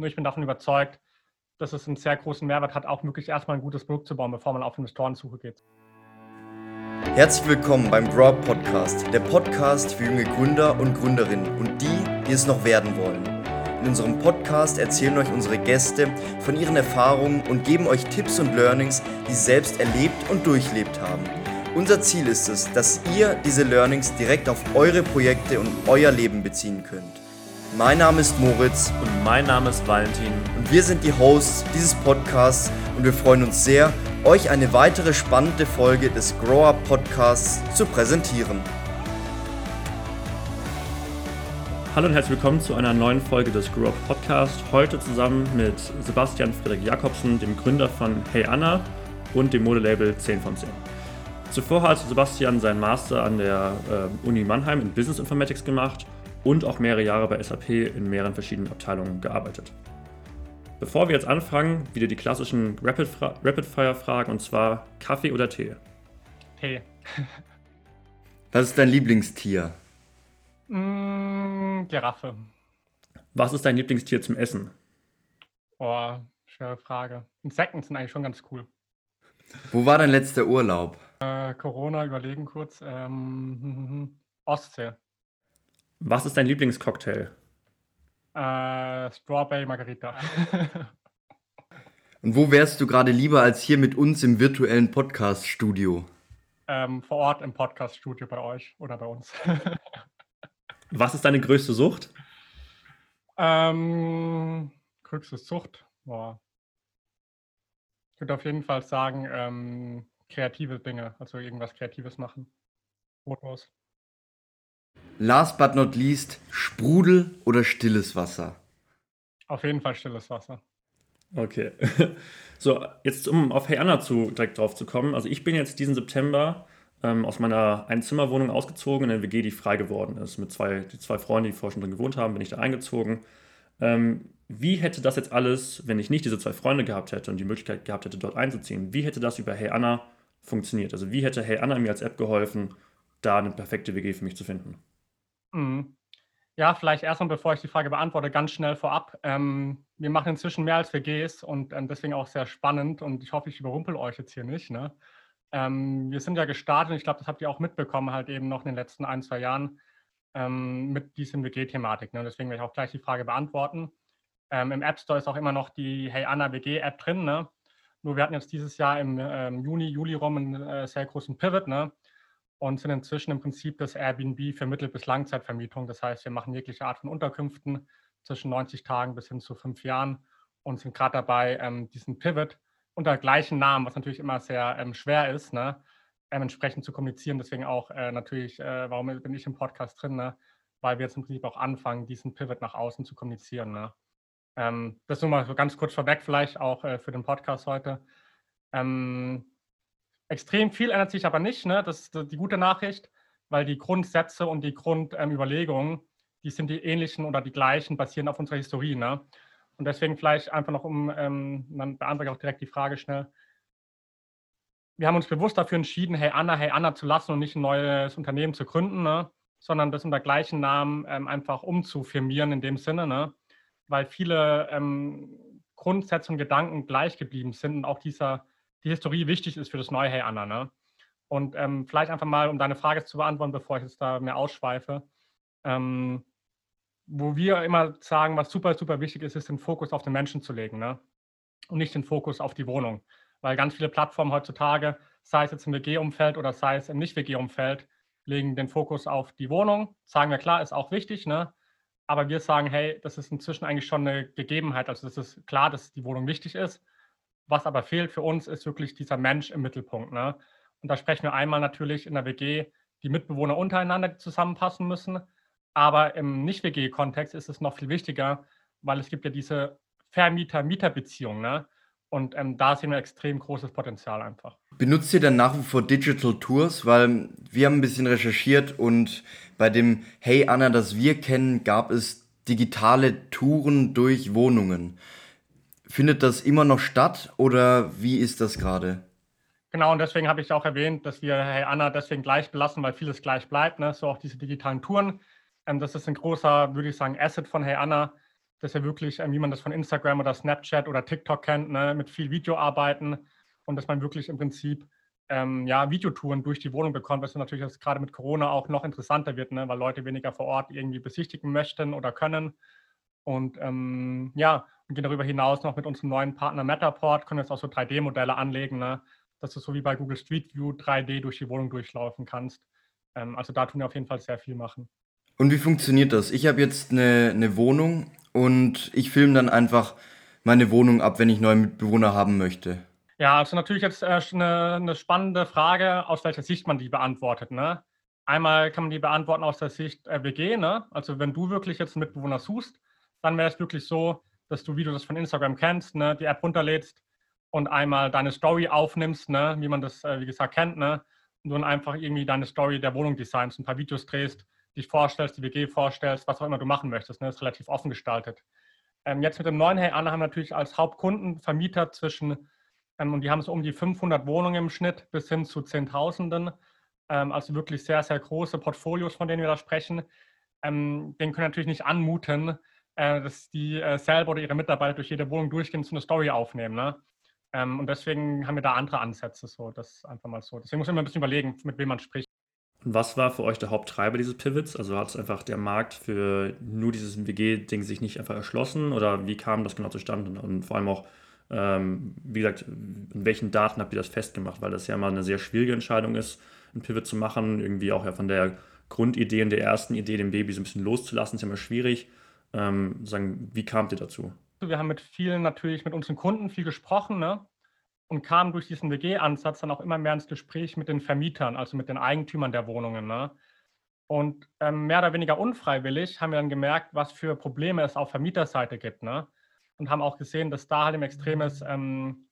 Nur ich bin davon überzeugt, dass es einen sehr großen Mehrwert hat, auch wirklich erstmal ein gutes Produkt zu bauen, bevor man auf Investorensuche geht. Herzlich willkommen beim Grow Up Podcast, der Podcast für junge Gründer und Gründerinnen und die, die es noch werden wollen. In unserem Podcast erzählen euch unsere Gäste von ihren Erfahrungen und geben euch Tipps und Learnings, die sie selbst erlebt und durchlebt haben. Unser Ziel ist es, dass ihr diese Learnings direkt auf eure Projekte und euer Leben beziehen könnt. Mein Name ist Moritz und mein Name ist Valentin und wir sind die Hosts dieses Podcasts und wir freuen uns sehr, euch eine weitere spannende Folge des Grow Up Podcasts zu präsentieren. Hallo und herzlich willkommen zu einer neuen Folge des Grow Up Podcasts. Heute zusammen mit Sebastian Friedrich Jakobsen, dem Gründer von Hey Anna und dem Modelabel 10 von 10. Zuvor hat Sebastian seinen Master an der äh, Uni Mannheim in Business Informatics gemacht und auch mehrere Jahre bei SAP in mehreren verschiedenen Abteilungen gearbeitet. Bevor wir jetzt anfangen, wieder die klassischen Rapid-Fire-Fragen und zwar Kaffee oder Tee? Tee. Was ist dein Lieblingstier? Mm, Giraffe. Was ist dein Lieblingstier zum Essen? Oh, schwere Frage. Insekten sind eigentlich schon ganz cool. Wo war dein letzter Urlaub? Äh, Corona, überlegen kurz. Ähm, Ostsee. Was ist dein Lieblingscocktail? Äh, Strawberry Margarita. Und wo wärst du gerade lieber als hier mit uns im virtuellen Podcast-Studio? Ähm, vor Ort im Podcast-Studio bei euch oder bei uns. Was ist deine größte Sucht? Ähm, größte Sucht? Boah. Ich würde auf jeden Fall sagen, ähm, kreative Dinge, also irgendwas Kreatives machen. Fotos. Last but not least, Sprudel oder stilles Wasser? Auf jeden Fall stilles Wasser. Okay. So, jetzt um auf Hey Anna zu, direkt drauf zu kommen. Also ich bin jetzt diesen September ähm, aus meiner Einzimmerwohnung ausgezogen in eine WG, die frei geworden ist. Mit zwei, die zwei Freunden, die vorher schon drin gewohnt haben, bin ich da eingezogen. Ähm, wie hätte das jetzt alles, wenn ich nicht diese zwei Freunde gehabt hätte und die Möglichkeit gehabt hätte, dort einzuziehen, wie hätte das über Hey Anna funktioniert? Also wie hätte Hey Anna mir als App geholfen, da eine perfekte WG für mich zu finden? Mhm. Ja, vielleicht erstmal, bevor ich die Frage beantworte, ganz schnell vorab. Ähm, wir machen inzwischen mehr als WGs und ähm, deswegen auch sehr spannend und ich hoffe, ich überrumpel euch jetzt hier nicht. Ne? Ähm, wir sind ja gestartet und ich glaube, das habt ihr auch mitbekommen, halt eben noch in den letzten ein, zwei Jahren ähm, mit diesem WG-Thematik. Ne? Deswegen werde ich auch gleich die Frage beantworten. Ähm, Im App Store ist auch immer noch die Hey Anna WG-App drin. Ne? Nur wir hatten jetzt dieses Jahr im ähm, Juni, Juli rum einen äh, sehr großen Pivot. Ne? Und sind inzwischen im Prinzip das Airbnb für Mittel- bis Langzeitvermietung. Das heißt, wir machen jegliche Art von Unterkünften zwischen 90 Tagen bis hin zu fünf Jahren und sind gerade dabei, ähm, diesen Pivot unter gleichen Namen, was natürlich immer sehr ähm, schwer ist, ne, ähm, entsprechend zu kommunizieren. Deswegen auch äh, natürlich, äh, warum bin ich im Podcast drin, ne? weil wir jetzt im Prinzip auch anfangen, diesen Pivot nach außen zu kommunizieren. Ne? Ähm, das nur mal so ganz kurz vorweg, vielleicht auch äh, für den Podcast heute. Ähm, Extrem viel ändert sich aber nicht, ne? das ist die gute Nachricht, weil die Grundsätze und die Grundüberlegungen, ähm, die sind die ähnlichen oder die gleichen, basieren auf unserer Historie. Ne? Und deswegen vielleicht einfach noch um, ähm, dann beantworte ich auch direkt die Frage schnell. Wir haben uns bewusst dafür entschieden, Hey Anna, Hey Anna zu lassen und nicht ein neues Unternehmen zu gründen, ne? sondern das unter gleichen Namen ähm, einfach umzufirmieren in dem Sinne, ne? weil viele ähm, Grundsätze und Gedanken gleich geblieben sind und auch dieser die Historie wichtig ist für das neue Hey Anna. Ne? Und ähm, vielleicht einfach mal, um deine Frage zu beantworten, bevor ich jetzt da mehr ausschweife, ähm, wo wir immer sagen, was super, super wichtig ist, ist den Fokus auf den Menschen zu legen ne? und nicht den Fokus auf die Wohnung. Weil ganz viele Plattformen heutzutage, sei es jetzt im WG-Umfeld oder sei es im Nicht-WG-Umfeld, legen den Fokus auf die Wohnung. Sagen wir klar, ist auch wichtig, ne? aber wir sagen, hey, das ist inzwischen eigentlich schon eine Gegebenheit. Also es ist klar, dass die Wohnung wichtig ist. Was aber fehlt für uns, ist wirklich dieser Mensch im Mittelpunkt. Ne? Und da sprechen wir einmal natürlich in der WG die Mitbewohner untereinander zusammenpassen müssen. Aber im Nicht-WG-Kontext ist es noch viel wichtiger, weil es gibt ja diese Vermieter-Mieter-Beziehung. Ne? Und ähm, da sehen wir extrem großes Potenzial einfach. Benutzt ihr dann nach wie vor Digital Tours? Weil wir haben ein bisschen recherchiert und bei dem Hey Anna, das wir kennen, gab es digitale Touren durch Wohnungen. Findet das immer noch statt oder wie ist das gerade? Genau, und deswegen habe ich auch erwähnt, dass wir Hey Anna deswegen gleich belassen, weil vieles gleich bleibt. Ne? So auch diese digitalen Touren. Ähm, das ist ein großer, würde ich sagen, Asset von Hey Anna. dass wir wirklich, ähm, wie man das von Instagram oder Snapchat oder TikTok kennt, ne, mit viel Video arbeiten und dass man wirklich im Prinzip ähm, ja, Videotouren durch die Wohnung bekommt, was natürlich jetzt gerade mit Corona auch noch interessanter wird, ne, weil Leute weniger vor Ort irgendwie besichtigen möchten oder können. Und ähm, ja, und gehen darüber hinaus noch mit unserem neuen Partner Matterport, können jetzt auch so 3D-Modelle anlegen, ne, dass du so wie bei Google Street View 3D durch die Wohnung durchlaufen kannst. Ähm, also da tun wir auf jeden Fall sehr viel machen. Und wie funktioniert das? Ich habe jetzt eine, eine Wohnung und ich filme dann einfach meine Wohnung ab, wenn ich neue Mitbewohner haben möchte. Ja, also natürlich jetzt äh, eine, eine, spannende Frage, aus welcher Sicht man die beantwortet. Ne? Einmal kann man die beantworten aus der Sicht äh, WG. Ne? Also wenn du wirklich jetzt einen Mitbewohner suchst, dann wäre es wirklich so, dass du, wie du das von Instagram kennst, ne, die App runterlädst und einmal deine Story aufnimmst, ne, wie man das, äh, wie gesagt, kennt, ne, und dann einfach irgendwie deine Story der Wohnung designst, ein paar Videos drehst, dich vorstellst, die WG vorstellst, was auch immer du machen möchtest. Ne, ist relativ offen gestaltet. Ähm, jetzt mit dem neuen Hey Anna haben wir natürlich als Hauptkunden Vermieter zwischen ähm, und die haben so um die 500 Wohnungen im Schnitt bis hin zu Zehntausenden. Ähm, also wirklich sehr, sehr große Portfolios, von denen wir da sprechen. Ähm, den können natürlich nicht anmuten, äh, dass die äh, selber oder ihre Mitarbeiter durch jede Wohnung durchgehen und so eine Story aufnehmen. Ne? Ähm, und deswegen haben wir da andere Ansätze. So, das einfach mal so. Deswegen muss man immer ein bisschen überlegen, mit wem man spricht. Was war für euch der Haupttreiber dieses Pivots? Also hat es einfach der Markt für nur dieses WG-Ding sich nicht einfach erschlossen oder wie kam das genau zustande? Und vor allem auch, ähm, wie gesagt, in welchen Daten habt ihr das festgemacht? Weil das ja mal eine sehr schwierige Entscheidung ist, ein Pivot zu machen. Irgendwie auch ja von der Grundidee und der ersten Idee, dem Baby so ein bisschen loszulassen, ist ja immer schwierig. Ähm, sagen, wie kamt ihr dazu? Wir haben mit vielen natürlich, mit unseren Kunden viel gesprochen ne? und kamen durch diesen WG-Ansatz dann auch immer mehr ins Gespräch mit den Vermietern, also mit den Eigentümern der Wohnungen. Ne? Und ähm, mehr oder weniger unfreiwillig haben wir dann gemerkt, was für Probleme es auf Vermieterseite gibt. Ne? und haben auch gesehen, dass da halt ein extremes ähm,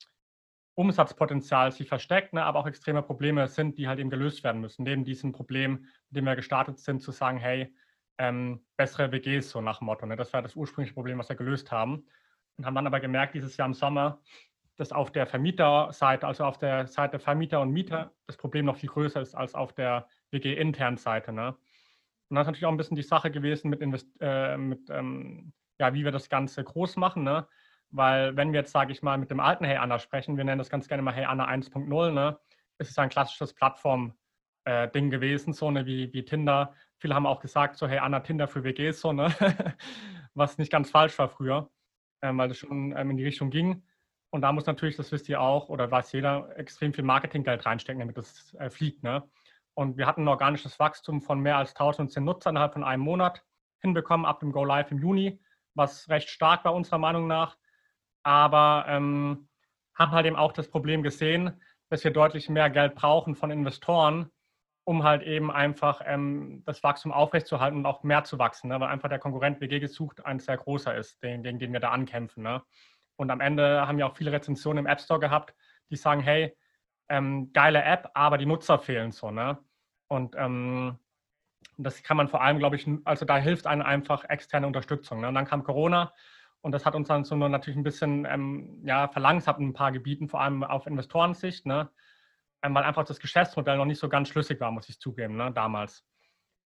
Umsatzpotenzial sich versteckt, ne, aber auch extreme Probleme sind, die halt eben gelöst werden müssen. Neben diesem Problem, mit dem wir gestartet sind, zu sagen, hey, ähm, bessere WGs, so nach Motto. Ne? Das war das ursprüngliche Problem, was wir gelöst haben. Und haben dann aber gemerkt, dieses Jahr im Sommer, dass auf der Vermieterseite, also auf der Seite Vermieter und Mieter, das Problem noch viel größer ist als auf der WG-internen Seite. Ne? Und dann ist natürlich auch ein bisschen die Sache gewesen mit, Invest äh, mit ähm, ja, wie wir das Ganze groß machen. Ne? Weil wenn wir jetzt, sage ich mal, mit dem alten Hey Anna sprechen, wir nennen das ganz gerne mal Hey Anna 1.0, ne? ist es ein klassisches Plattform- äh, gewesen, so ne, wie, wie Tinder. Viele haben auch gesagt, so hey Anna, Tinder für WGs, so ne, was nicht ganz falsch war früher, ähm, weil das schon ähm, in die Richtung ging. Und da muss natürlich, das wisst ihr auch, oder weiß jeder, extrem viel Marketinggeld reinstecken, damit das äh, fliegt. Ne? Und wir hatten ein organisches Wachstum von mehr als 1010 Nutzern innerhalb von einem Monat hinbekommen, ab dem Go Live im Juni was recht stark war unserer Meinung nach. Aber ähm, haben halt eben auch das Problem gesehen, dass wir deutlich mehr Geld brauchen von Investoren, um halt eben einfach ähm, das Wachstum aufrechtzuerhalten und auch mehr zu wachsen, ne? weil einfach der Konkurrent WG gesucht ein sehr großer ist, den, gegen den wir da ankämpfen. Ne? Und am Ende haben wir auch viele Rezensionen im App Store gehabt, die sagen, hey, ähm, geile App, aber die Nutzer fehlen so. Ne? Und ähm, das kann man vor allem, glaube ich, also da hilft einem einfach externe Unterstützung. Ne? Und dann kam Corona und das hat uns dann so natürlich ein bisschen ähm, ja, verlangsamt in ein paar Gebieten, vor allem auf Investorensicht, ne? Weil einfach das Geschäftsmodell noch nicht so ganz schlüssig war, muss ich zugeben, ne? damals.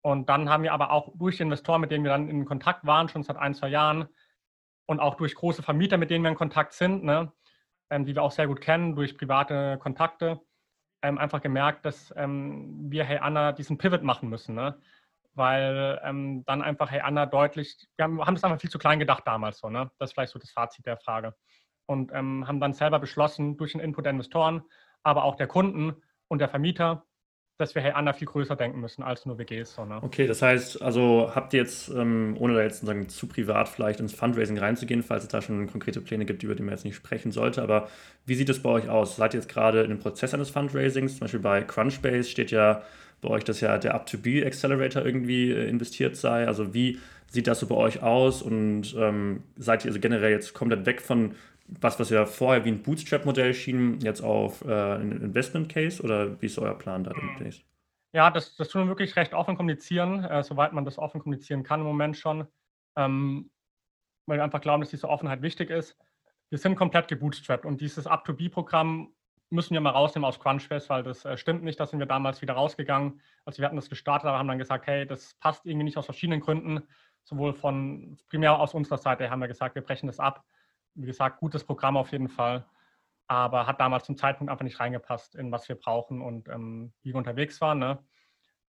Und dann haben wir aber auch durch die Investoren, mit denen wir dann in Kontakt waren, schon seit ein, zwei Jahren, und auch durch große Vermieter, mit denen wir in Kontakt sind, ne? ähm, die wir auch sehr gut kennen, durch private Kontakte, ähm, einfach gemerkt, dass ähm, wir Hey Anna diesen Pivot machen müssen. Ne? weil ähm, dann einfach, hey Anna, deutlich, wir haben, haben das einfach viel zu klein gedacht damals so, ne? Das ist vielleicht so das Fazit der Frage. Und ähm, haben dann selber beschlossen, durch den Input der Investoren, aber auch der Kunden und der Vermieter, dass wir Hey Anna viel größer denken müssen als nur WGs. So, ne? Okay, das heißt, also habt ihr jetzt, ähm, ohne da jetzt sagen, zu privat vielleicht ins Fundraising reinzugehen, falls es da schon konkrete Pläne gibt, über die man jetzt nicht sprechen sollte, aber wie sieht es bei euch aus? Seid ihr jetzt gerade in dem Prozess eines Fundraisings? Zum Beispiel bei Crunchbase steht ja bei euch, dass ja der Up-to-Be-Accelerator irgendwie äh, investiert sei. Also wie sieht das so bei euch aus und ähm, seid ihr also generell jetzt komplett weg von was, was ja vorher wie ein Bootstrap-Modell schien, jetzt auf äh, ein Investment-Case oder wie ist euer Plan da demnächst? Ja, das, das tun wir wirklich recht offen kommunizieren, äh, soweit man das offen kommunizieren kann im Moment schon, ähm, weil wir einfach glauben, dass diese Offenheit wichtig ist. Wir sind komplett gebootstrapped und dieses Up-to-Be-Programm müssen wir mal rausnehmen aus Crunchbase, weil das äh, stimmt nicht. Da sind wir damals wieder rausgegangen. Also wir hatten das gestartet, aber haben dann gesagt, hey, das passt irgendwie nicht aus verschiedenen Gründen. sowohl von primär aus unserer Seite haben wir gesagt, wir brechen das ab. Wie gesagt, gutes Programm auf jeden Fall, aber hat damals zum Zeitpunkt einfach nicht reingepasst in was wir brauchen und ähm, wie wir unterwegs waren. Ne?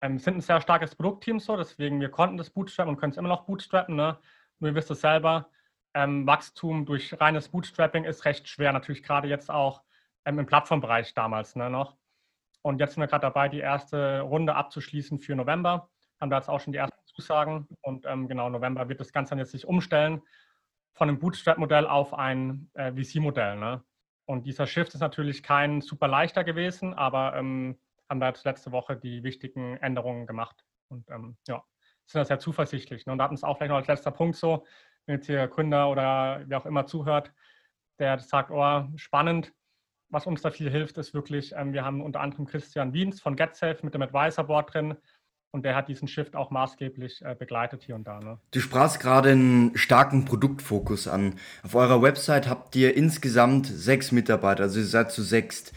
Ähm, sind ein sehr starkes Produktteam so, deswegen wir konnten das bootstrappen und können es immer noch bootstrappen. Ne? Nur ihr wisst es selber, ähm, Wachstum durch reines Bootstrapping ist recht schwer, natürlich gerade jetzt auch ähm, im Plattformbereich damals ne, noch. Und jetzt sind wir gerade dabei, die erste Runde abzuschließen für November. Haben da jetzt auch schon die ersten Zusagen. Und ähm, genau, November wird das Ganze dann jetzt sich umstellen von einem Bootstrap-Modell auf ein äh, VC-Modell. Ne? Und dieser Shift ist natürlich kein super leichter gewesen, aber ähm, haben da jetzt letzte Woche die wichtigen Änderungen gemacht. Und ähm, ja, sind da sehr zuversichtlich. Ne? Und da hatten es auch vielleicht noch als letzter Punkt so, wenn jetzt hier Gründer oder wer auch immer zuhört, der sagt, oh, spannend, was uns da viel hilft, ist wirklich, ähm, wir haben unter anderem Christian Wiens von GetSafe mit dem Advisor Board drin und der hat diesen Shift auch maßgeblich äh, begleitet hier und da. Ne? Du sprachst gerade einen starken Produktfokus an. Auf eurer Website habt ihr insgesamt sechs Mitarbeiter, also ihr seid zu sechst.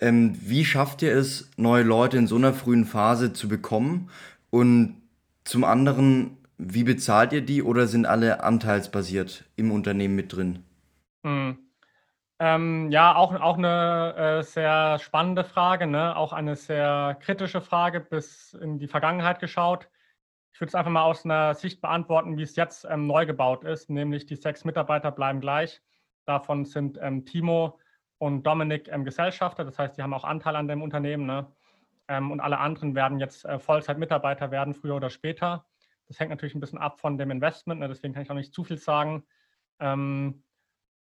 Ähm, wie schafft ihr es, neue Leute in so einer frühen Phase zu bekommen? Und zum anderen, wie bezahlt ihr die oder sind alle anteilsbasiert im Unternehmen mit drin? Hm. Ähm, ja, auch, auch eine äh, sehr spannende Frage, ne? auch eine sehr kritische Frage bis in die Vergangenheit geschaut. Ich würde es einfach mal aus einer Sicht beantworten, wie es jetzt ähm, neu gebaut ist, nämlich die sechs Mitarbeiter bleiben gleich. Davon sind ähm, Timo und Dominik ähm, Gesellschafter, das heißt, die haben auch Anteil an dem Unternehmen. Ne? Ähm, und alle anderen werden jetzt äh, Vollzeit-Mitarbeiter werden, früher oder später. Das hängt natürlich ein bisschen ab von dem Investment, ne? deswegen kann ich auch nicht zu viel sagen. Ähm,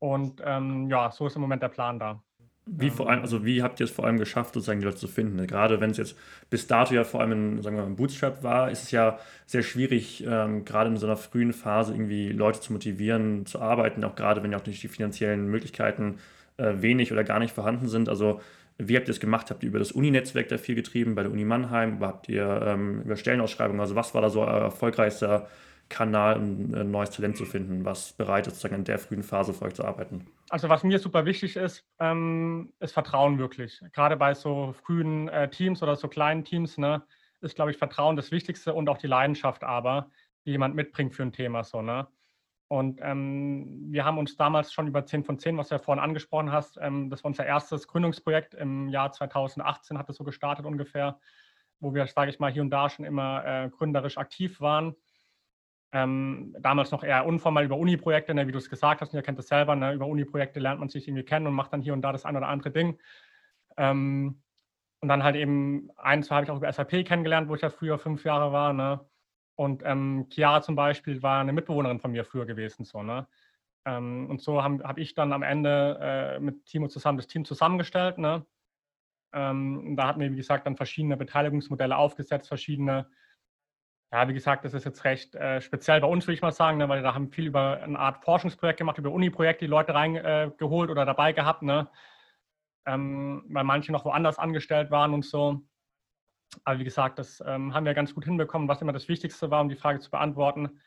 und ähm, ja, so ist im Moment der Plan da. Wie vor allem, also wie habt ihr es vor allem geschafft, sozusagen die Leute zu finden? Gerade wenn es jetzt bis dato ja vor allem in, sagen wir mal, im Bootstrap war, ist es ja sehr schwierig, ähm, gerade in so einer frühen Phase irgendwie Leute zu motivieren, zu arbeiten, auch gerade wenn ja auch nicht die finanziellen Möglichkeiten äh, wenig oder gar nicht vorhanden sind. Also wie habt ihr es gemacht? Habt ihr über das Uni-Netzwerk da viel getrieben, bei der Uni Mannheim? Habt ihr ähm, über Stellenausschreibungen? Also was war da so euer erfolgreichster Kanal, um ein neues Talent zu finden? Was bereitet sozusagen in der frühen Phase für euch zu arbeiten? Also was mir super wichtig ist, ähm, ist Vertrauen wirklich. Gerade bei so frühen äh, Teams oder so kleinen Teams, ne, ist, glaube ich, Vertrauen das Wichtigste und auch die Leidenschaft aber, die jemand mitbringt für ein Thema. So, ne? Und ähm, wir haben uns damals schon über 10 von 10, was du ja vorhin angesprochen hast, ähm, das war unser erstes Gründungsprojekt im Jahr 2018, hat es so gestartet ungefähr, wo wir, sage ich mal, hier und da schon immer äh, gründerisch aktiv waren. Ähm, damals noch eher unformell über Uni-Projekte, ne, wie du es gesagt hast, und ihr kennt das selber, ne, über Uni-Projekte lernt man sich irgendwie kennen und macht dann hier und da das ein oder andere Ding. Ähm, und dann halt eben, eins habe ich auch über SAP kennengelernt, wo ich ja früher fünf Jahre war. Ne? Und ähm, Chiara zum Beispiel war eine Mitbewohnerin von mir früher gewesen. So, ne? Ähm, und so habe hab ich dann am Ende äh, mit Timo zusammen das Team zusammengestellt. Ne? Ähm, da hatten wir, wie gesagt, dann verschiedene Beteiligungsmodelle aufgesetzt, verschiedene, ja, wie gesagt, das ist jetzt recht äh, speziell bei uns, würde ich mal sagen, ne? weil da haben viel über eine Art Forschungsprojekt gemacht, über Uni-Projekte, die Leute reingeholt äh, oder dabei gehabt, ne? Ähm, weil manche noch woanders angestellt waren und so. Aber wie gesagt, das ähm, haben wir ganz gut hinbekommen, was immer das Wichtigste war, um die Frage zu beantworten.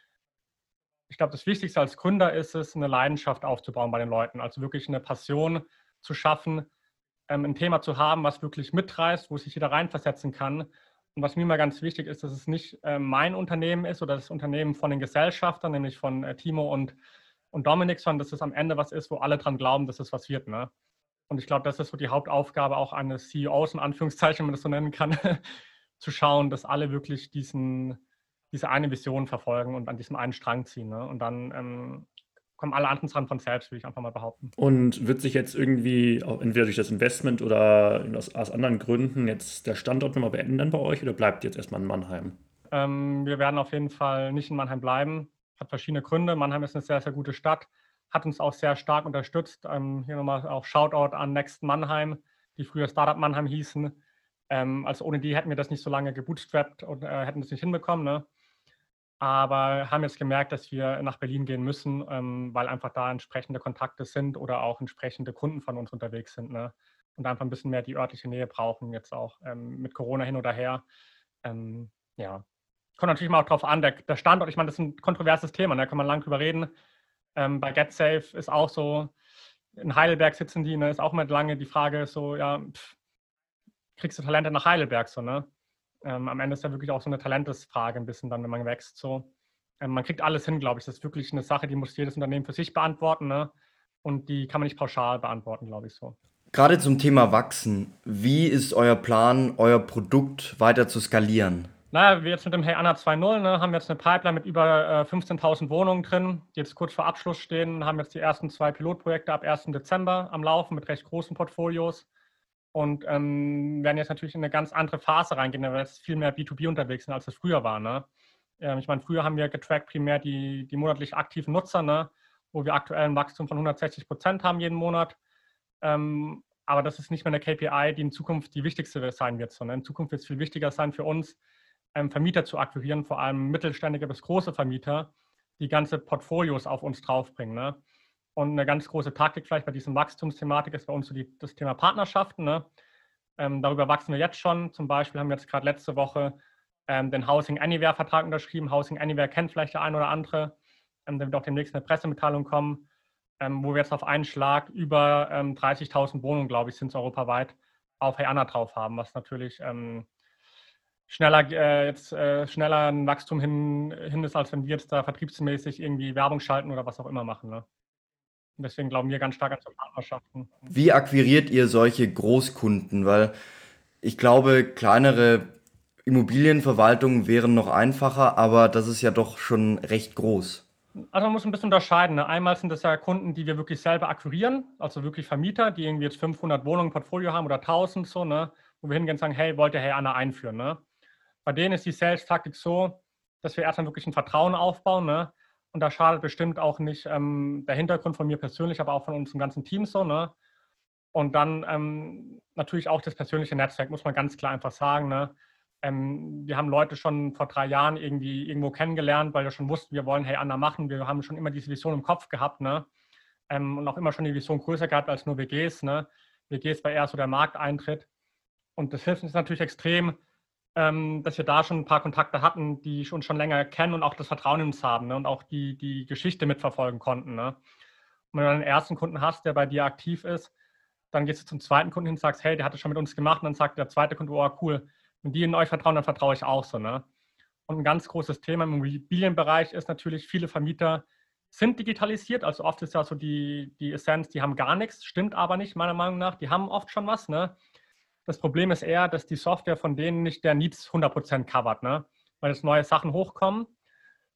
Ich glaube, das Wichtigste als Gründer ist es, eine Leidenschaft aufzubauen bei den Leuten, also wirklich eine Passion zu schaffen, ähm, ein Thema zu haben, was wirklich mitreißt, wo sich jeder reinversetzen kann. Und was mir mal ganz wichtig ist, dass es nicht äh, mein Unternehmen ist oder das Unternehmen von den Gesellschaftern, nämlich von äh, Timo und, und Dominik, sondern dass es am Ende was ist, wo alle dran glauben, dass es was wird. Ne? Und ich glaube, das ist so die Hauptaufgabe auch eines CEOs, in Anführungszeichen, wenn man das so nennen kann, zu schauen, dass alle wirklich diesen, diese eine Vision verfolgen und an diesem einen Strang ziehen. Ne? Und dann ähm, kommen alle anderen dran von selbst, würde ich einfach mal behaupten. Und wird sich jetzt irgendwie, entweder durch das Investment oder aus, aus anderen Gründen, jetzt der Standort nochmal beenden bei euch oder bleibt jetzt erstmal in Mannheim? Ähm, wir werden auf jeden Fall nicht in Mannheim bleiben. Hat verschiedene Gründe. Mannheim ist eine sehr, sehr gute Stadt hat uns auch sehr stark unterstützt. Ähm, hier nochmal auch Shoutout an Next Mannheim, die früher Startup Mannheim hießen. Ähm, also ohne die hätten wir das nicht so lange gebootstrapped und äh, hätten das nicht hinbekommen. Ne? Aber haben jetzt gemerkt, dass wir nach Berlin gehen müssen, ähm, weil einfach da entsprechende Kontakte sind oder auch entsprechende Kunden von uns unterwegs sind. Ne? Und einfach ein bisschen mehr die örtliche Nähe brauchen, jetzt auch ähm, mit Corona hin oder her. Ähm, ja, kommt natürlich mal auch drauf an, der, der Standort, ich meine, das ist ein kontroverses Thema, da kann man lang drüber reden. Ähm, bei GetSafe ist auch so, in Heidelberg sitzen die, ne, ist auch immer lange die Frage so, ja, pff, kriegst du Talente nach Heidelberg so, ne? Ähm, am Ende ist ja wirklich auch so eine Talentesfrage ein bisschen dann, wenn man wächst so. ähm, man kriegt alles hin, glaube ich. Das ist wirklich eine Sache, die muss jedes Unternehmen für sich beantworten. Ne? Und die kann man nicht pauschal beantworten, glaube ich so. Gerade zum Thema Wachsen. Wie ist euer Plan, euer Produkt weiter zu skalieren? Naja, wir jetzt mit dem Hey Anna 2.0 ne, haben jetzt eine Pipeline mit über äh, 15.000 Wohnungen drin, die jetzt kurz vor Abschluss stehen, haben jetzt die ersten zwei Pilotprojekte ab 1. Dezember am Laufen mit recht großen Portfolios und ähm, werden jetzt natürlich in eine ganz andere Phase reingehen, weil jetzt viel mehr B2B unterwegs sind, als es früher war. Ne? Ähm, ich meine, früher haben wir getrackt primär die, die monatlich aktiven Nutzer, ne? wo wir aktuell ein Wachstum von 160 Prozent haben jeden Monat. Ähm, aber das ist nicht mehr eine KPI, die in Zukunft die wichtigste sein wird, sondern in Zukunft wird es viel wichtiger sein für uns, ähm, Vermieter zu akquirieren, vor allem mittelständige bis große Vermieter, die ganze Portfolios auf uns draufbringen. Ne? Und eine ganz große Taktik vielleicht bei diesem Wachstumsthematik ist bei uns so die, das Thema Partnerschaften. Ne? Ähm, darüber wachsen wir jetzt schon. Zum Beispiel haben wir jetzt gerade letzte Woche ähm, den Housing Anywhere Vertrag unterschrieben. Housing Anywhere kennt vielleicht der ein oder andere. Ähm, da wird auch demnächst eine Pressemitteilung kommen, ähm, wo wir jetzt auf einen Schlag über 30.000 ähm, Wohnungen, glaube ich, sind es europaweit, auf Hey Anna drauf haben, was natürlich ähm, schneller äh, jetzt äh, schneller ein Wachstum hin, hin ist, als wenn wir jetzt da vertriebsmäßig irgendwie Werbung schalten oder was auch immer machen. Ne? Und deswegen glauben wir ganz stark an so Partnerschaften. Wie akquiriert ihr solche Großkunden? Weil ich glaube, kleinere Immobilienverwaltungen wären noch einfacher, aber das ist ja doch schon recht groß. Also man muss ein bisschen unterscheiden. Ne? Einmal sind das ja Kunden, die wir wirklich selber akquirieren, also wirklich Vermieter, die irgendwie jetzt 500 Wohnungen im Portfolio haben oder 1000 so, ne? wo wir hingehen und sagen, hey, wollt ihr Hey Anna einführen? Ne? Bei denen ist die Sales-Taktik so, dass wir erstmal wirklich ein Vertrauen aufbauen. Ne? Und da schadet bestimmt auch nicht ähm, der Hintergrund von mir persönlich, aber auch von unserem ganzen Team so. Ne? Und dann ähm, natürlich auch das persönliche Netzwerk, muss man ganz klar einfach sagen. Ne? Ähm, wir haben Leute schon vor drei Jahren irgendwie irgendwo kennengelernt, weil wir schon wussten, wir wollen Hey Anna machen. Wir haben schon immer diese Vision im Kopf gehabt. Ne? Ähm, und auch immer schon die Vision größer gehabt als nur WGs. Ne? WGs war eher so der Markteintritt. Und das hilft uns natürlich extrem, ähm, dass wir da schon ein paar Kontakte hatten, die uns schon länger kennen und auch das Vertrauen in uns haben ne? und auch die, die Geschichte mitverfolgen konnten. Ne? Und wenn du einen ersten Kunden hast, der bei dir aktiv ist, dann gehst du zum zweiten Kunden hin und sagst, hey, der hat das schon mit uns gemacht. Und dann sagt der zweite Kunde, oh cool, wenn die in euch vertrauen, dann vertraue ich auch so. Ne? Und ein ganz großes Thema im Immobilienbereich ist natürlich, viele Vermieter sind digitalisiert. Also oft ist ja so die, die Essenz, die haben gar nichts, stimmt aber nicht, meiner Meinung nach. Die haben oft schon was. Ne? Das Problem ist eher, dass die Software von denen nicht der Needs 100% covert, ne? weil es neue Sachen hochkommen.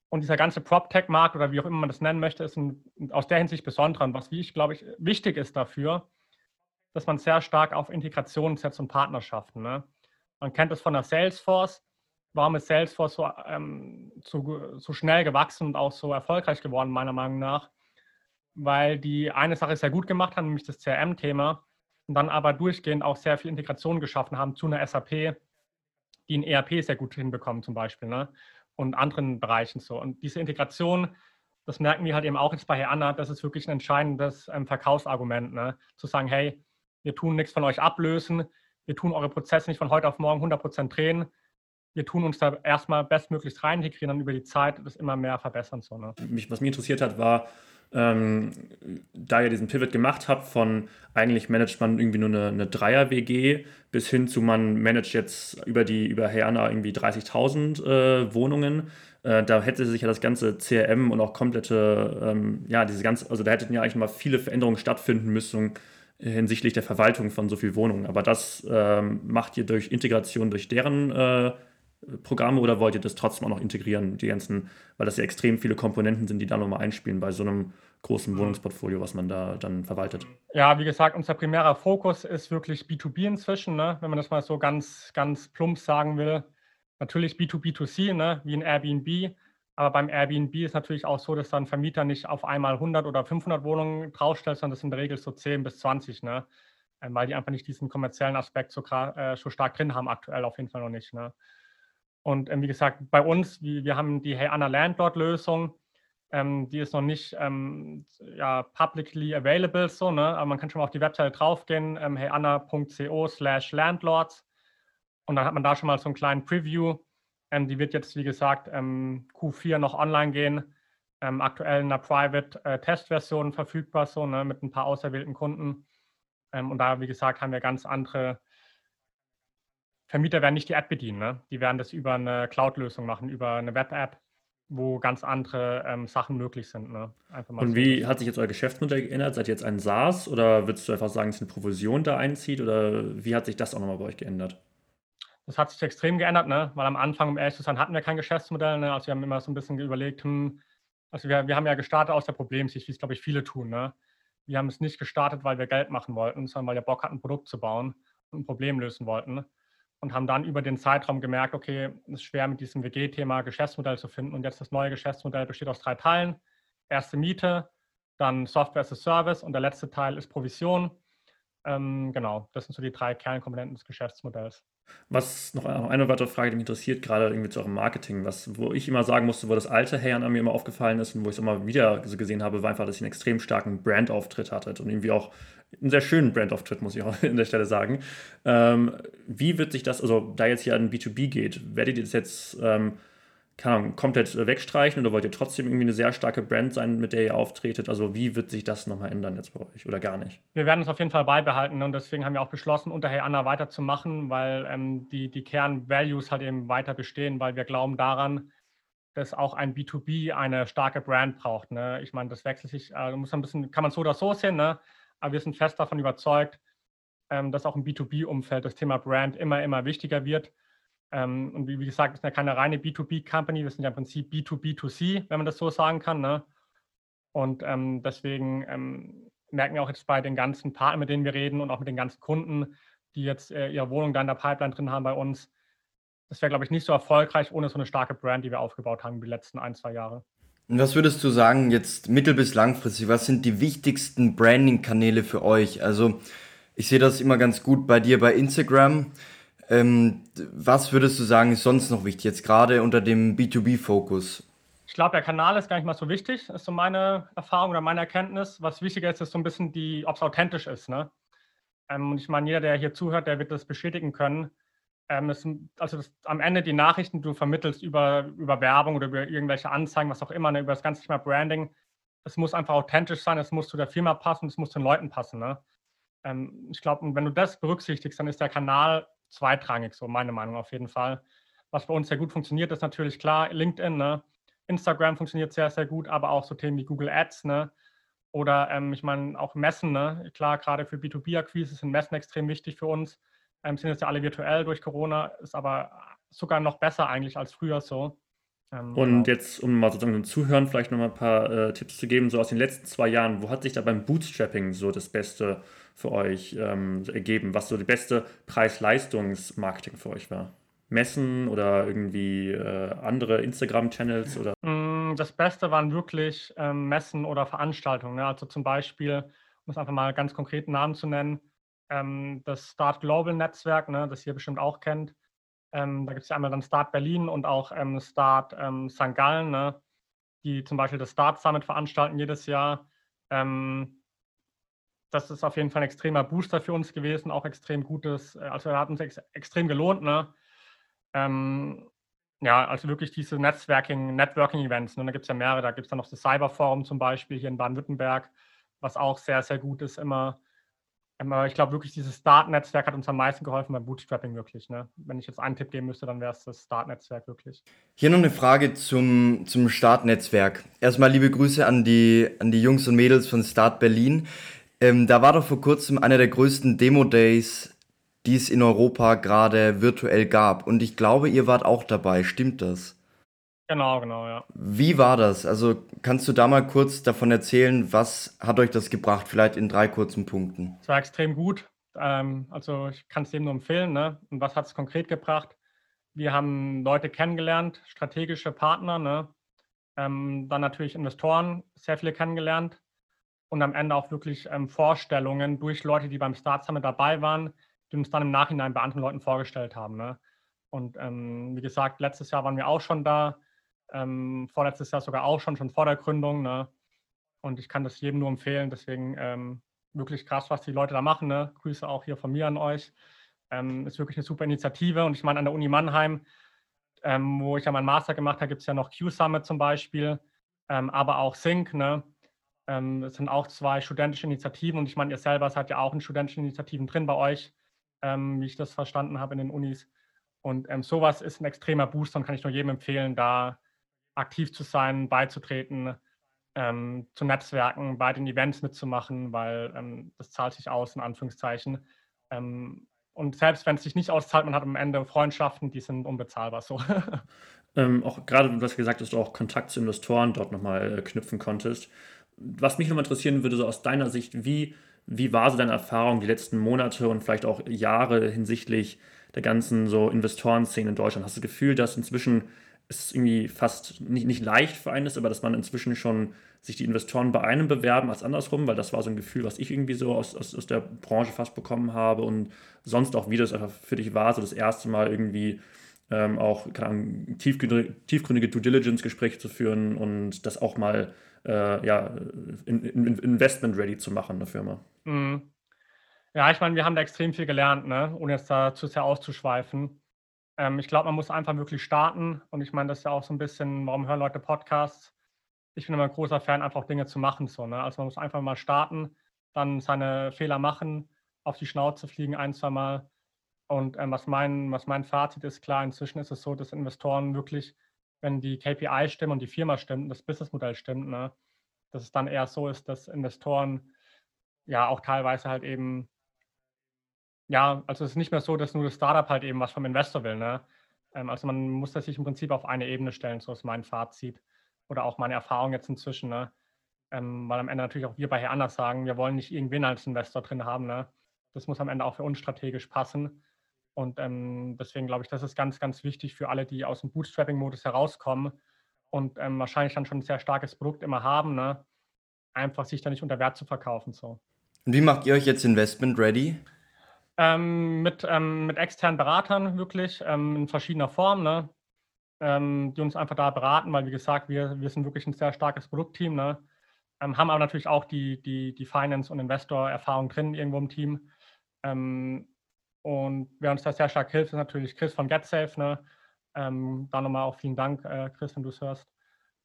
Und dieser ganze PropTech-Markt oder wie auch immer man das nennen möchte, ist ein, aus der Hinsicht besonderer. Und was, wie ich glaube ich, wichtig ist dafür, dass man sehr stark auf Integration setzt und Partnerschaften. Ne? Man kennt es von der Salesforce. Warum ist Salesforce so, ähm, so, so schnell gewachsen und auch so erfolgreich geworden, meiner Meinung nach? Weil die eine Sache sehr gut gemacht haben, nämlich das CRM-Thema und dann aber durchgehend auch sehr viel Integration geschaffen haben zu einer SAP, die ein ERP sehr gut hinbekommen zum Beispiel ne? und anderen Bereichen so. Und diese Integration, das merken wir halt eben auch jetzt bei Herr Anna, das ist wirklich ein entscheidendes ähm, Verkaufsargument, ne? zu sagen, hey, wir tun nichts von euch ablösen, wir tun eure Prozesse nicht von heute auf morgen 100% drehen, wir tun uns da erstmal bestmöglichst rein integrieren und über die Zeit das immer mehr verbessern. So, ne? Mich, was mich interessiert hat, war, ähm, da ihr diesen Pivot gemacht habt, von eigentlich managt man irgendwie nur eine, eine Dreier-WG bis hin zu man managt jetzt über die über Heana irgendwie 30.000 äh, Wohnungen. Äh, da hätte sich ja das ganze CRM und auch komplette, ähm, ja, diese ganze, also da hätten ja eigentlich mal viele Veränderungen stattfinden müssen hinsichtlich der Verwaltung von so vielen Wohnungen. Aber das ähm, macht ihr durch Integration durch deren äh, Programme oder wollt ihr das trotzdem auch noch integrieren, die ganzen, weil das ja extrem viele Komponenten sind, die da nochmal einspielen bei so einem großen Wohnungsportfolio, was man da dann verwaltet? Ja, wie gesagt, unser primärer Fokus ist wirklich B2B inzwischen, ne? wenn man das mal so ganz, ganz plump sagen will. Natürlich B2B2C, ne? wie ein Airbnb, aber beim Airbnb ist natürlich auch so, dass dann Vermieter nicht auf einmal 100 oder 500 Wohnungen draufstellt, sondern das sind in der Regel so 10 bis 20, ne? Ähm, weil die einfach nicht diesen kommerziellen Aspekt so, äh, so stark drin haben, aktuell auf jeden Fall noch nicht. Ne? Und ähm, wie gesagt, bei uns, wie, wir haben die Hey Anna Landlord-Lösung, ähm, die ist noch nicht ähm, ja, publicly available, so, ne? aber man kann schon mal auf die Webseite draufgehen, ähm, heyanna.co slash landlords und dann hat man da schon mal so einen kleinen Preview. Ähm, die wird jetzt, wie gesagt, ähm, Q4 noch online gehen, ähm, aktuell in einer Private-Test-Version äh, verfügbar, so ne? mit ein paar auserwählten Kunden. und da, wie gesagt, haben wir ganz andere Vermieter werden nicht die App bedienen. Ne? Die werden das über eine Cloud-Lösung machen, über eine Web-App. wo ganz andere ähm, Sachen möglich sind. Ne? Und wie hat sich jetzt euer Geschäftsmodell geändert? Seid ihr jetzt ein SaaS oder würdest du einfach sagen, dass eine Provision da einzieht oder wie hat sich das auch nochmal bei euch geändert? Das hat sich extrem geändert, ne? weil am Anfang, um ehrlich zu sein, hatten wir kein Geschäftsmodell. Ne? Also wir haben immer so ein bisschen überlegt, hm, also wir, wir haben ja gestartet aus der Problemsicht, wie es, glaube ich, viele tun. Ne? Wir haben es nicht gestartet, weil wir Geld machen wollten, sondern weil wir Bock hatten, ein Produkt zu bauen und ein Problem lösen wollten. Und haben dann über den Zeitraum gemerkt, okay, es ist schwer mit diesem WG-Thema Geschäftsmodell zu finden. Und jetzt das neue Geschäftsmodell besteht aus drei Teilen. Erste Miete, dann Software as a Service und der letzte Teil ist Provision. Ähm, genau, das sind so die drei Kernkomponenten des Geschäftsmodells. Was noch eine weitere Frage, die mich interessiert, gerade irgendwie zu eurem Marketing, was, wo ich immer sagen musste, wo das alte Herrn an mir immer aufgefallen ist und wo ich es immer wieder so gesehen habe, war einfach, dass ihr einen extrem starken Brandauftritt hattet und irgendwie auch einen sehr schönen Brandauftritt, muss ich auch an der Stelle sagen. Ähm, wie wird sich das, also da jetzt hier an B2B geht, werdet ihr das jetzt ähm, keine Ahnung, komplett wegstreichen oder wollt ihr trotzdem irgendwie eine sehr starke Brand sein, mit der ihr auftretet? Also wie wird sich das nochmal ändern jetzt bei euch oder gar nicht? Wir werden es auf jeden Fall beibehalten und deswegen haben wir auch beschlossen, unter Hey Anna weiterzumachen, weil ähm, die, die Kernvalues halt eben weiter bestehen, weil wir glauben daran, dass auch ein B2B eine starke Brand braucht. Ne? Ich meine, das wechselt sich, äh, muss ein bisschen, kann man so oder so sehen, ne? aber wir sind fest davon überzeugt, ähm, dass auch im B2B-Umfeld das Thema Brand immer, immer wichtiger wird ähm, und wie, wie, gesagt, wir sind ja keine reine B2B-Company, wir sind ja im Prinzip B2B2C, wenn man das so sagen kann. Ne? Und ähm, deswegen ähm, merken wir auch jetzt bei den ganzen Partnern, mit denen wir reden und auch mit den ganzen Kunden, die jetzt äh, ihre Wohnung da in der Pipeline drin haben bei uns, das wäre, glaube ich, nicht so erfolgreich ohne so eine starke Brand, die wir aufgebaut haben die letzten ein, zwei Jahre. Und was würdest du sagen, jetzt mittel- bis langfristig, was sind die wichtigsten Branding-Kanäle für euch? Also ich sehe das immer ganz gut bei dir bei Instagram. Ähm, was würdest du sagen, ist sonst noch wichtig, jetzt gerade unter dem B2B-Fokus? Ich glaube, der Kanal ist gar nicht mal so wichtig, ist so meine Erfahrung oder meine Erkenntnis. Was wichtiger ist, ist so ein bisschen ob es authentisch ist. Ne? Ähm, und ich meine, jeder, der hier zuhört, der wird das bestätigen können. Ähm, das, also das, am Ende die Nachrichten, die du vermittelst über, über Werbung oder über irgendwelche Anzeigen, was auch immer, ne, über das ganze Thema Branding, es muss einfach authentisch sein, es muss zu der Firma passen, es muss den Leuten passen. Ne? Ähm, ich glaube, wenn du das berücksichtigst, dann ist der Kanal zweitrangig, so meine Meinung auf jeden Fall. Was bei uns sehr gut funktioniert, ist natürlich klar LinkedIn, ne? Instagram funktioniert sehr, sehr gut, aber auch so Themen wie Google Ads, ne? Oder ähm, ich meine auch Messen, ne? Klar, gerade für B2B-Akquise sind Messen extrem wichtig für uns. Ähm, sind jetzt ja alle virtuell durch Corona, ist aber sogar noch besser eigentlich als früher so. Ähm, Und genau. jetzt, um mal sozusagen dem Zuhören vielleicht noch mal ein paar äh, Tipps zu geben, so aus den letzten zwei Jahren, wo hat sich da beim Bootstrapping so das Beste für euch ähm, ergeben, was so die beste Preis-Leistungs-Marketing für euch war? Messen oder irgendwie äh, andere Instagram-Channels oder? Mm, das Beste waren wirklich ähm, Messen oder Veranstaltungen. Ne? Also zum Beispiel, um es einfach mal ganz konkreten Namen zu nennen, ähm, das Start Global Netzwerk, ne, das ihr bestimmt auch kennt. Ähm, da gibt es ja einmal dann Start Berlin und auch ähm, Start ähm, St. Gallen, ne, die zum Beispiel das Start Summit veranstalten jedes Jahr. Ähm, das ist auf jeden Fall ein extremer Booster für uns gewesen, auch extrem gutes, äh, also er hat uns ex extrem gelohnt, ne? Ähm, ja, also wirklich diese Networking-Events. Ne? Da gibt es ja mehrere, da gibt es dann noch das Cyberforum zum Beispiel hier in Baden-Württemberg, was auch sehr, sehr gut ist immer. Aber ich glaube wirklich, dieses Start-Netzwerk hat uns am meisten geholfen beim Bootstrapping wirklich. Ne? Wenn ich jetzt einen Tipp geben müsste, dann wäre es das Start-Netzwerk wirklich. Hier noch eine Frage zum, zum Start-Netzwerk. Erstmal liebe Grüße an die, an die Jungs und Mädels von Start Berlin. Ähm, da war doch vor kurzem einer der größten Demo-Days, die es in Europa gerade virtuell gab. Und ich glaube, ihr wart auch dabei. Stimmt das? Genau, genau, ja. Wie war das? Also kannst du da mal kurz davon erzählen, was hat euch das gebracht? Vielleicht in drei kurzen Punkten. Es war extrem gut. Ähm, also ich kann es dem nur empfehlen. Ne? Und was hat es konkret gebracht? Wir haben Leute kennengelernt, strategische Partner, ne? Ähm, dann natürlich Investoren, sehr viele kennengelernt und am Ende auch wirklich ähm, Vorstellungen durch Leute, die beim Start Summit dabei waren, die uns dann im Nachhinein bei anderen Leuten vorgestellt haben. Ne? Und ähm, wie gesagt, letztes Jahr waren wir auch schon da, ähm, vorletztes Jahr sogar auch schon, schon vor der Gründung. Ne? Und ich kann das jedem nur empfehlen. Deswegen ähm, wirklich krass, was die Leute da machen. Ne? Grüße auch hier von mir an euch. Ähm, ist wirklich eine super Initiative. Und ich meine, an der Uni Mannheim, ähm, wo ich ja meinen Master gemacht habe, gibt es ja noch Q-Summit zum Beispiel, ähm, aber auch Sync. Ne? Ähm, es sind auch zwei studentische Initiativen und ich meine, ihr selber seid ja auch in studentischen Initiativen drin bei euch, ähm, wie ich das verstanden habe in den Unis. Und ähm, sowas ist ein extremer Booster und kann ich nur jedem empfehlen, da aktiv zu sein, beizutreten, ähm, zu Netzwerken, bei den Events mitzumachen, weil ähm, das zahlt sich aus, in Anführungszeichen. Ähm, und selbst wenn es sich nicht auszahlt, man hat am Ende Freundschaften, die sind unbezahlbar so. Ähm, auch gerade, du hast gesagt, dass du auch Kontakt zu Investoren dort nochmal äh, knüpfen konntest. Was mich nochmal interessieren würde, so aus deiner Sicht, wie, wie war so deine Erfahrung die letzten Monate und vielleicht auch Jahre hinsichtlich der ganzen so Investorenszene in Deutschland? Hast du das Gefühl, dass inzwischen es irgendwie fast nicht, nicht leicht für einen ist, aber dass man inzwischen schon sich die Investoren bei einem bewerben als andersrum, weil das war so ein Gefühl, was ich irgendwie so aus, aus, aus der Branche fast bekommen habe und sonst auch, wie das einfach für dich war, so das erste Mal irgendwie ähm, auch keine Ahnung, tiefgründige, tiefgründige Due Diligence-Gespräche zu führen und das auch mal äh, ja, in, in, investment ready zu machen, eine Firma. Mhm. Ja, ich meine, wir haben da extrem viel gelernt, ne? ohne jetzt da zu sehr auszuschweifen. Ähm, ich glaube, man muss einfach wirklich starten. Und ich meine, das ist ja auch so ein bisschen, warum hören Leute Podcasts? Ich bin immer ein großer Fan, einfach Dinge zu machen. So, ne? Also man muss einfach mal starten, dann seine Fehler machen, auf die Schnauze fliegen ein, zwei Mal. Und ähm, was, mein, was mein Fazit ist, klar, inzwischen ist es so, dass Investoren wirklich, wenn die KPI stimmen und die Firma stimmt, das Businessmodell stimmt, ne, dass es dann eher so ist, dass Investoren ja auch teilweise halt eben ja, also es ist nicht mehr so, dass nur das Startup halt eben was vom Investor will. Ne? Ähm, also man muss das sich im Prinzip auf eine Ebene stellen, so ist mein Fazit oder auch meine Erfahrung jetzt inzwischen. Ne? Ähm, weil am Ende natürlich auch wir bei Herr Anders sagen, wir wollen nicht irgendwen als Investor drin haben. Ne? Das muss am Ende auch für uns strategisch passen. Und ähm, deswegen glaube ich, das ist ganz, ganz wichtig für alle, die aus dem Bootstrapping-Modus herauskommen und ähm, wahrscheinlich dann schon ein sehr starkes Produkt immer haben, ne? einfach sich da nicht unter Wert zu verkaufen. So. Und wie macht ihr euch jetzt Investment ready? Ähm, mit, ähm, mit externen Beratern wirklich ähm, in verschiedener Form, ne? Ähm, die uns einfach da beraten, weil wie gesagt, wir, wir sind wirklich ein sehr starkes Produktteam, ne? Ähm, haben aber natürlich auch die, die, die Finance- und Investor-Erfahrung drin irgendwo im Team. Ähm, und wer uns da sehr stark hilft, ist natürlich Chris von GetSafe. Ne? da nochmal auch vielen Dank, äh, Chris, wenn du es hörst.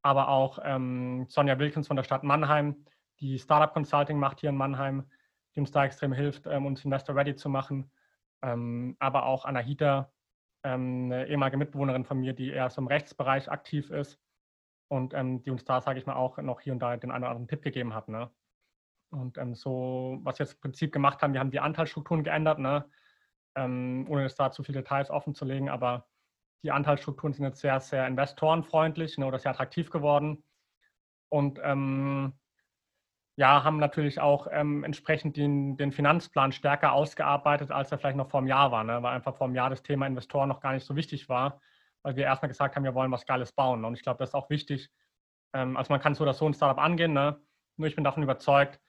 Aber auch Sonja Wilkins von der Stadt Mannheim, die Startup Consulting macht hier in Mannheim die uns da extrem hilft, ähm, uns Investor ready zu machen. Ähm, aber auch Anahita, ähm, eine ehemalige Mitbewohnerin von mir, die eher so im Rechtsbereich aktiv ist und ähm, die uns da, sage ich mal, auch noch hier und da den einen oder anderen Tipp gegeben hat. Ne? Und ähm, so, was wir jetzt im Prinzip gemacht haben, wir haben die Anteilsstrukturen geändert, ne? Ähm, ohne jetzt da zu viele Details offen zu legen, aber die Anteilsstrukturen sind jetzt sehr, sehr investorenfreundlich ne, oder sehr attraktiv geworden. Und ähm, ja, haben natürlich auch ähm, entsprechend den, den Finanzplan stärker ausgearbeitet, als er vielleicht noch vor einem Jahr war, ne? weil einfach vor einem Jahr das Thema Investoren noch gar nicht so wichtig war, weil wir erstmal gesagt haben, wir wollen was Geiles bauen. Und ich glaube, das ist auch wichtig. Ähm, also man kann so oder so ein Startup angehen, ne? nur ich bin davon überzeugt,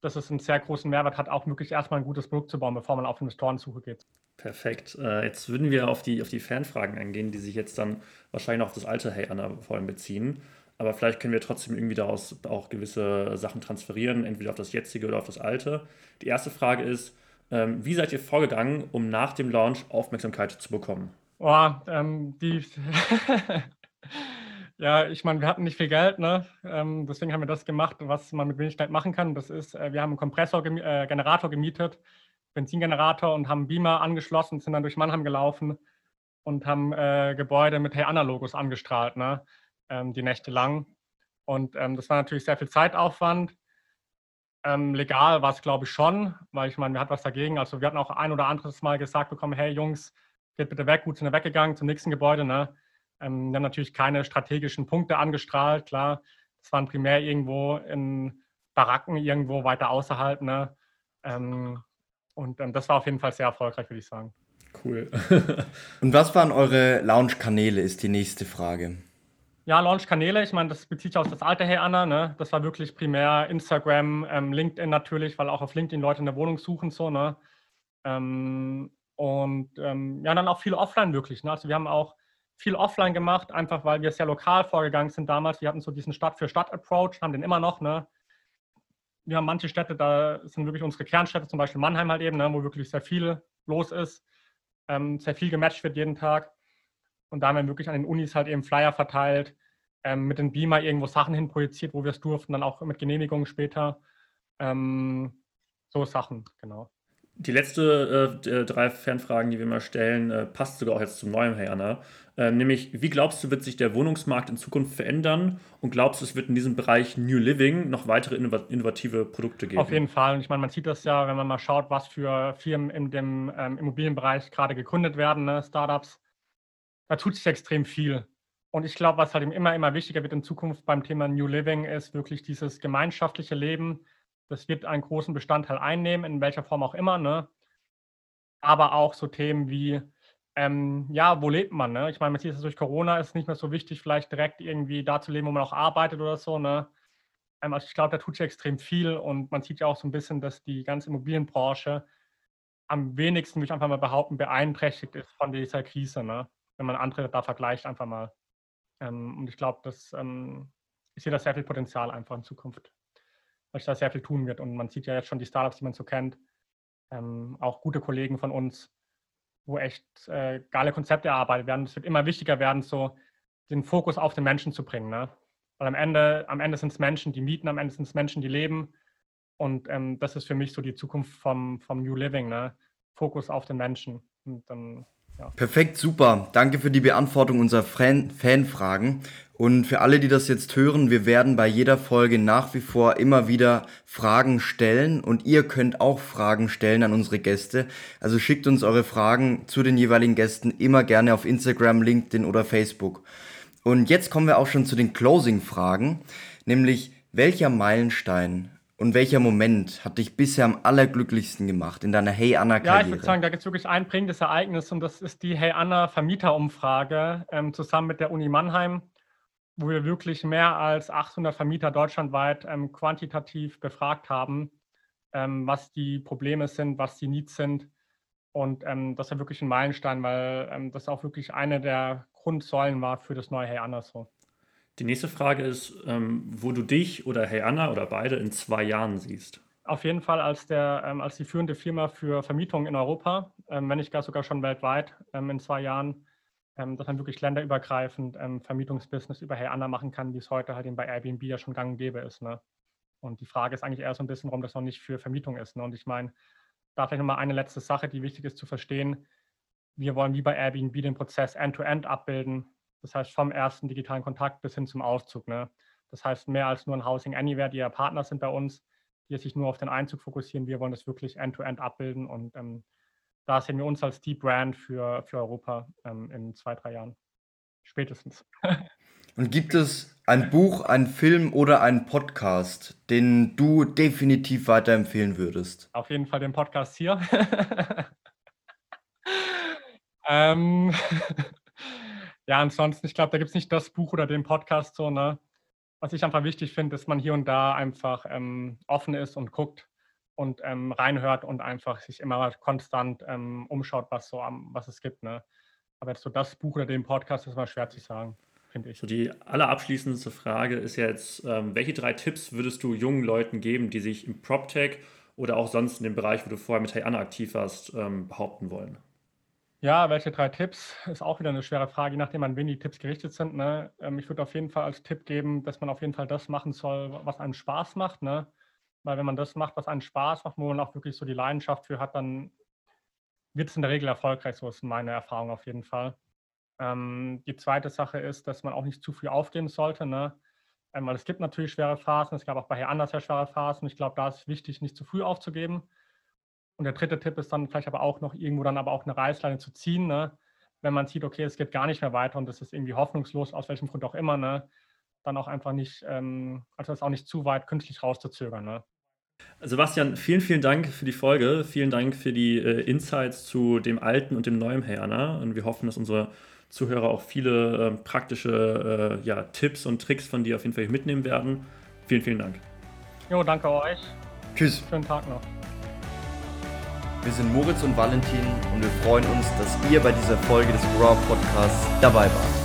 dass es einen sehr großen Mehrwert hat, auch wirklich erstmal ein gutes Produkt zu bauen, bevor man auf Investorensuche geht. Perfekt. Äh, jetzt würden wir auf die, auf die Fanfragen eingehen, die sich jetzt dann wahrscheinlich auf das alte Hey Anna vor allem beziehen. Aber vielleicht können wir trotzdem irgendwie daraus auch gewisse Sachen transferieren, entweder auf das jetzige oder auf das alte. Die erste Frage ist, ähm, wie seid ihr vorgegangen, um nach dem Launch Aufmerksamkeit zu bekommen? Oh, ähm, die. ja, ich meine, wir hatten nicht viel Geld, ne? Ähm, deswegen haben wir das gemacht, was man mit wenig Geld machen kann. Das ist, äh, wir haben einen Kompressorgenerator äh, gemietet, Benzingenerator und haben Beamer angeschlossen, sind dann durch Mannheim gelaufen und haben äh, Gebäude mit Hey Anna-Logos angestrahlt, ne? Ähm, die Nächte lang. Und ähm, das war natürlich sehr viel Zeitaufwand. Ähm, legal war es, glaube ich, schon, weil ich meine, wir hatten was dagegen. Also wir hatten auch ein oder anderes Mal gesagt bekommen, hey Jungs, geht bitte weg, gut sind wir weggegangen zum nächsten Gebäude. Ne? Ähm, wir haben natürlich keine strategischen Punkte angestrahlt, klar. Das waren primär irgendwo in Baracken, irgendwo weiter außerhalb. Ne? Ähm, und ähm, das war auf jeden Fall sehr erfolgreich, würde ich sagen. Cool. und was waren eure Launch-Kanäle, ist die nächste Frage. Ja, Launch-Kanäle, ich meine, das bezieht sich auf das alte her an. Ne? Das war wirklich primär Instagram, ähm, LinkedIn natürlich, weil auch auf LinkedIn Leute eine Wohnung suchen. So, ne? Ähm, und ähm, ja, dann auch viel offline wirklich. Ne? Also wir haben auch viel offline gemacht, einfach weil wir sehr lokal vorgegangen sind damals. Wir hatten so diesen Stadt-für-Stadt-Approach, haben den immer noch. Ne? Wir haben manche Städte, da sind wirklich unsere Kernstädte, zum Beispiel Mannheim halt eben, ne? wo wirklich sehr viel los ist, ähm, sehr viel gematcht wird jeden Tag. Und da haben wir wirklich an den Unis halt eben Flyer verteilt, ähm, mit den Beamer irgendwo Sachen hinprojiziert, wo wir es durften, dann auch mit Genehmigungen später. Ähm, so Sachen, genau. Die letzte äh, drei Fernfragen, die wir mal stellen, äh, passt sogar auch jetzt zum neuen Hey Anna. Äh, nämlich, wie glaubst du, wird sich der Wohnungsmarkt in Zukunft verändern? Und glaubst du, es wird in diesem Bereich New Living noch weitere innovative Produkte geben? Auf jeden Fall. Und ich meine, man sieht das ja, wenn man mal schaut, was für Firmen in dem ähm, Immobilienbereich gerade gegründet werden, ne? Startups. Da tut sich extrem viel. Und ich glaube, was halt immer, immer wichtiger wird in Zukunft beim Thema New Living, ist wirklich dieses gemeinschaftliche Leben das wird einen großen Bestandteil einnehmen, in welcher Form auch immer. Ne? Aber auch so Themen wie, ähm, ja, wo lebt man? Ne? Ich meine, man sieht es durch Corona, ist nicht mehr so wichtig, vielleicht direkt irgendwie da zu leben, wo man auch arbeitet oder so. Ne? Ähm, also ich glaube, da tut sich extrem viel und man sieht ja auch so ein bisschen, dass die ganze Immobilienbranche am wenigsten, würde ich einfach mal behaupten, beeinträchtigt ist von dieser Krise, ne? Wenn man andere da vergleicht, einfach mal. Ähm, und ich glaube, dass ähm, ich sehe da sehr viel Potenzial einfach in Zukunft weil sich da sehr viel tun wird. Und man sieht ja jetzt schon die Startups, die man so kennt, ähm, auch gute Kollegen von uns, wo echt äh, geile Konzepte erarbeitet werden. Es wird immer wichtiger werden, so den Fokus auf den Menschen zu bringen. Ne? Weil am Ende, am Ende sind es Menschen, die mieten, am Ende sind es Menschen, die leben. Und ähm, das ist für mich so die Zukunft vom, vom New Living. Ne? Fokus auf den Menschen. Und dann Perfekt, super. Danke für die Beantwortung unserer Fan Fanfragen. Und für alle, die das jetzt hören, wir werden bei jeder Folge nach wie vor immer wieder Fragen stellen und ihr könnt auch Fragen stellen an unsere Gäste. Also schickt uns eure Fragen zu den jeweiligen Gästen immer gerne auf Instagram, LinkedIn oder Facebook. Und jetzt kommen wir auch schon zu den Closing-Fragen, nämlich welcher Meilenstein und welcher Moment hat dich bisher am allerglücklichsten gemacht in deiner Hey? Ja, ich würde sagen, da gibt es wirklich ein prägendes Ereignis und das ist die Hey Anna Vermieterumfrage ähm, zusammen mit der Uni Mannheim, wo wir wirklich mehr als 800 Vermieter deutschlandweit ähm, quantitativ befragt haben, ähm, was die Probleme sind, was die Needs sind. Und ähm, das war wirklich ein Meilenstein, weil ähm, das auch wirklich eine der Grundsäulen war für das neue Hey Anna so. Die nächste Frage ist, ähm, wo du dich oder Hey Anna oder beide in zwei Jahren siehst. Auf jeden Fall als, der, ähm, als die führende Firma für Vermietung in Europa, ähm, wenn nicht gar sogar schon weltweit ähm, in zwei Jahren, ähm, dass man wirklich länderübergreifend ähm, Vermietungsbusiness über Hey Anna machen kann, wie es heute halt eben bei Airbnb ja schon gang und gäbe ist. Ne? Und die Frage ist eigentlich eher so ein bisschen, warum das noch nicht für Vermietung ist. Ne? Und ich meine, da vielleicht nochmal eine letzte Sache, die wichtig ist zu verstehen. Wir wollen wie bei Airbnb den Prozess end-to-end -End abbilden. Das heißt, vom ersten digitalen Kontakt bis hin zum Aufzug. Ne? Das heißt, mehr als nur ein Housing Anywhere, die ja Partner sind bei uns, die sich nur auf den Einzug fokussieren. Wir wollen das wirklich end-to-end -end abbilden und ähm, da sehen wir uns als die Brand für, für Europa ähm, in zwei, drei Jahren. Spätestens. und gibt es ein Buch, einen Film oder einen Podcast, den du definitiv weiterempfehlen würdest? Auf jeden Fall den Podcast hier. ähm, ja, ansonsten, ich glaube, da gibt es nicht das Buch oder den Podcast so, ne? Was ich einfach wichtig finde, ist, man hier und da einfach ähm, offen ist und guckt und ähm, reinhört und einfach sich immer konstant ähm, umschaut, was so am, was es gibt, ne? Aber jetzt so das Buch oder den Podcast ist mal schwer zu sagen, finde ich. So die allerabschließendste Frage ist jetzt, ähm, welche drei Tipps würdest du jungen Leuten geben, die sich im PropTech oder auch sonst in dem Bereich, wo du vorher mit Hey aktiv warst, ähm, behaupten wollen? Ja, welche drei Tipps? Ist auch wieder eine schwere Frage, je nachdem, an wen die Tipps gerichtet sind. Ne? Ähm, ich würde auf jeden Fall als Tipp geben, dass man auf jeden Fall das machen soll, was einem Spaß macht. Ne? Weil wenn man das macht, was einem Spaß macht, wo man auch wirklich so die Leidenschaft für hat, dann wird es in der Regel erfolgreich. So ist meine Erfahrung auf jeden Fall. Ähm, die zweite Sache ist, dass man auch nicht zu früh aufgeben sollte. Ne? Ähm, weil es gibt natürlich schwere Phasen. Es gab auch bei Herr Anders sehr schwere Phasen. Ich glaube, da ist wichtig, nicht zu früh aufzugeben und der dritte Tipp ist dann vielleicht aber auch noch irgendwo dann aber auch eine Reißleine zu ziehen, ne? wenn man sieht, okay, es geht gar nicht mehr weiter und es ist irgendwie hoffnungslos, aus welchem Grund auch immer, ne? dann auch einfach nicht, ähm, also das auch nicht zu weit künstlich rauszuzögern. Ne? Sebastian, vielen, vielen Dank für die Folge. Vielen Dank für die äh, Insights zu dem alten und dem neuen Anna. Und wir hoffen, dass unsere Zuhörer auch viele äh, praktische äh, ja, Tipps und Tricks von dir auf jeden Fall mitnehmen werden. Vielen, vielen Dank. Jo, danke euch. Tschüss. Schönen Tag noch. Wir sind Moritz und Valentin und wir freuen uns, dass ihr bei dieser Folge des Raw Podcasts dabei wart.